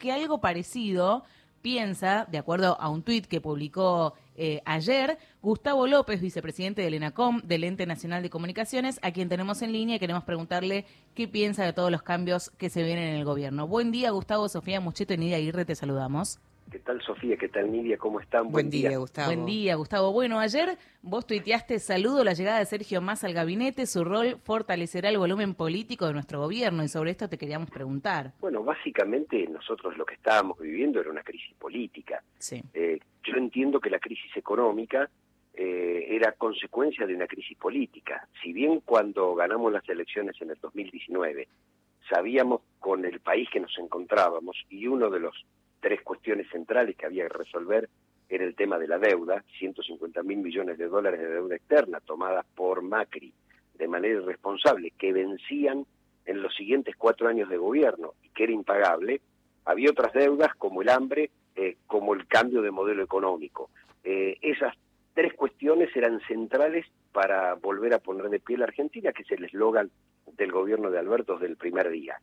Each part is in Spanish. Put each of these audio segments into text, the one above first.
que algo parecido piensa, de acuerdo a un tuit que publicó eh, ayer, Gustavo López, vicepresidente del ENACOM, del Ente Nacional de Comunicaciones, a quien tenemos en línea y queremos preguntarle qué piensa de todos los cambios que se vienen en el gobierno. Buen día, Gustavo, Sofía Mucheto y Nidia Aguirre, te saludamos. ¿Qué tal, Sofía? ¿Qué tal, Nidia? ¿Cómo están? Buen, día, Gustavo. Buen día, Gustavo. Bueno, ayer vos tuiteaste saludo la llegada de Sergio Massa al gabinete. Su rol fortalecerá el volumen político de nuestro gobierno y sobre esto te queríamos preguntar. Bueno, básicamente nosotros lo que estábamos viviendo era una crisis política. Sí. Eh, yo entiendo que la crisis económica eh, era consecuencia de una crisis política. Si bien cuando ganamos las elecciones en el 2019 sabíamos con el país que nos encontrábamos y uno de los tres cuestiones centrales que había que resolver era el tema de la deuda, 150 mil millones de dólares de deuda externa tomadas por Macri de manera irresponsable, que vencían en los siguientes cuatro años de gobierno y que era impagable, había otras deudas como el hambre, eh, como el cambio de modelo económico. Eh, esas tres cuestiones eran centrales para volver a poner de pie la Argentina, que es el eslogan del gobierno de Alberto desde el primer día.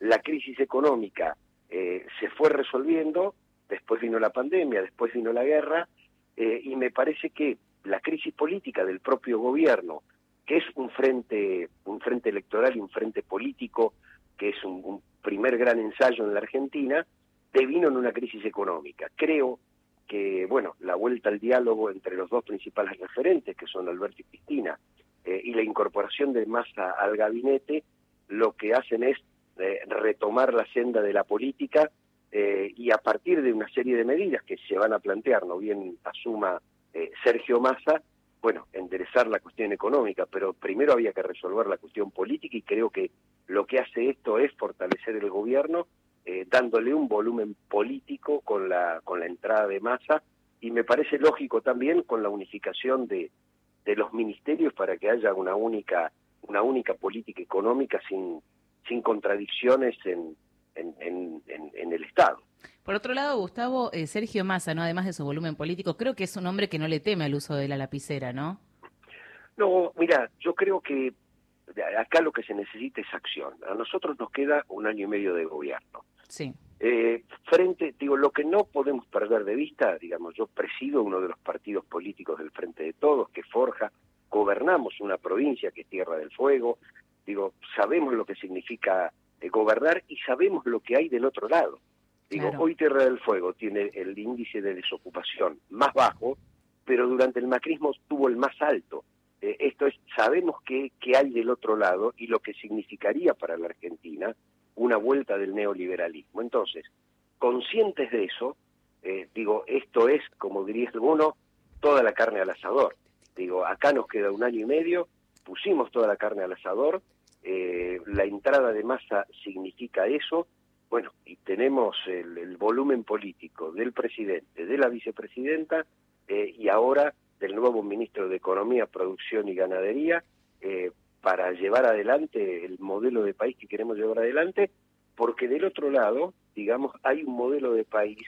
La crisis económica eh, se fue resolviendo, después vino la pandemia, después vino la guerra, eh, y me parece que la crisis política del propio gobierno, que es un frente, un frente electoral y un frente político, que es un, primer gran ensayo en la Argentina, devino en una crisis económica. Creo que, bueno, la vuelta al diálogo entre los dos principales referentes, que son Alberto y Cristina, eh, y la incorporación de Massa al gabinete, lo que hacen es eh, retomar la senda de la política eh, y a partir de una serie de medidas que se van a plantear, no bien asuma eh, Sergio Massa, bueno, enderezar la cuestión económica, pero primero había que resolver la cuestión política y creo que lo que hace esto es fortalecer el gobierno, eh, dándole un volumen político con la, con la entrada de Massa y me parece lógico también con la unificación de, de los ministerios para que haya una única, una única política económica sin sin contradicciones en, en, en, en, el Estado. Por otro lado, Gustavo, eh, Sergio Massa, ¿no? además de su volumen político, creo que es un hombre que no le teme al uso de la lapicera, ¿no? No, mira, yo creo que acá lo que se necesita es acción. A nosotros nos queda un año y medio de gobierno. Sí. Eh, frente, digo, lo que no podemos perder de vista, digamos, yo presido uno de los partidos políticos del Frente de Todos, que forja, gobernamos una provincia que es Tierra del Fuego, Digo, sabemos lo que significa eh, gobernar y sabemos lo que hay del otro lado. Digo, hoy Tierra del Fuego tiene el índice de desocupación más bajo, pero durante el macrismo tuvo el más alto. Eh, esto es, sabemos qué, hay del otro lado y lo que significaría para la Argentina una vuelta del neoliberalismo. Entonces, conscientes de eso, eh, digo, esto es, como diría alguno, toda la carne al asador. Digo, acá nos queda un año y medio, pusimos toda la carne al asador, eh, la entrada de masa significa eso, bueno, y tenemos el, volumen político del presidente, de la vicepresidenta eh, y ahora del nuevo ministro de Economía, Producción y Ganadería eh, para llevar adelante el modelo de país que queremos llevar adelante, porque del otro lado, digamos, hay un modelo de país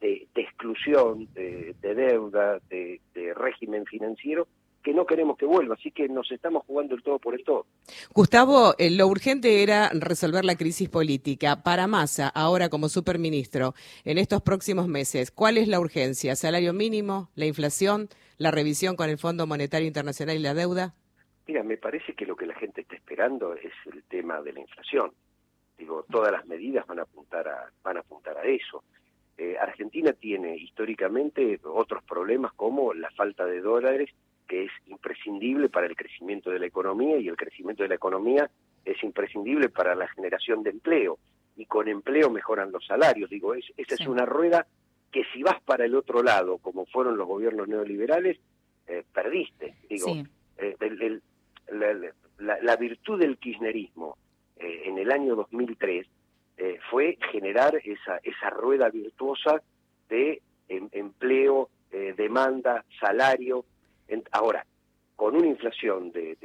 de, exclusión, de, deuda, de régimen financiero que no queremos que vuelva, así que nos estamos jugando el todo por el todo. Gustavo, eh, lo urgente era resolver la crisis política. Para Massa, ahora como superministro, en estos próximos meses, ¿cuál es la urgencia? ¿Salario mínimo, la inflación, la revisión con el Fondo Monetario Internacional y la deuda? Mira, me parece que lo que la gente está esperando es el tema de la inflación. Digo, todas las medidas van a apuntar a, van a apuntar a eso. Eh, Argentina tiene históricamente otros problemas como la falta de dólares que es imprescindible para el crecimiento de la economía y el crecimiento de la economía es imprescindible para la generación de empleo y con empleo mejoran los salarios. Digo, es, esa es una rueda que si vas para el otro lado, como fueron los gobiernos neoliberales, eh, perdiste. Digo, eh, la, virtud del kirchnerismo eh, en el año 2003 fue generar esa, esa rueda virtuosa de em, empleo, demanda, salario, ahora, con una inflación de,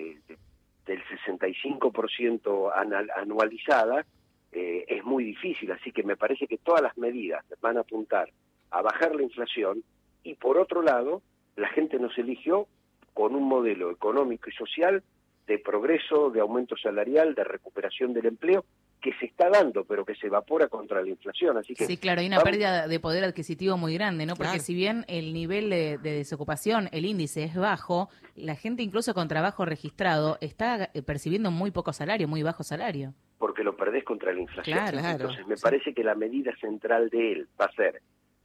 del 65% anualizada, eh, es muy difícil, así que me parece que todas las medidas van a apuntar a bajar la inflación y por otro lado, la gente nos eligió con un modelo económico y social de progreso, de aumento salarial, de recuperación del empleo, que se está dando, pero que se evapora contra la inflación. Así que sí, claro, hay una pérdida de poder adquisitivo muy grande, ¿no? Porque si bien el nivel de, desocupación, el índice es bajo, la gente incluso con trabajo registrado está eh, percibiendo muy poco salario, muy bajo salario. Porque lo perdés contra la inflación. Entonces me parece que la medida central de él va a ser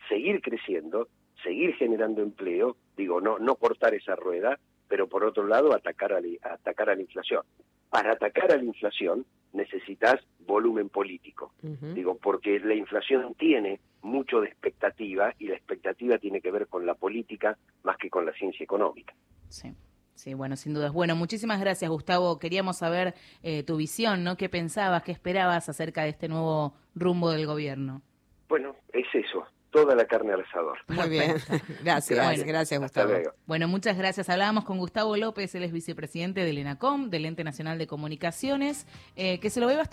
seguir creciendo, seguir generando empleo, digo, no, no cortar esa rueda, pero por otro lado atacar a, atacar a la inflación. Para atacar a la inflación necesitas volumen político. Digo, porque la inflación tiene mucho de expectativa y la expectativa tiene que ver con la política más que con la ciencia económica. Sí. Sí, bueno, sin dudas. Bueno, muchísimas gracias, Gustavo. Queríamos saber eh, tu visión, ¿no? ¿Qué pensabas, qué esperabas acerca de este nuevo rumbo del gobierno? Bueno, es eso toda la carne al asador. Muy bien, gracias, gracias Gustavo. Bueno, muchas gracias. Hablábamos con Gustavo López, él es vicepresidente del ENACOM, del Ente Nacional de Comunicaciones, eh, que se lo ve bastante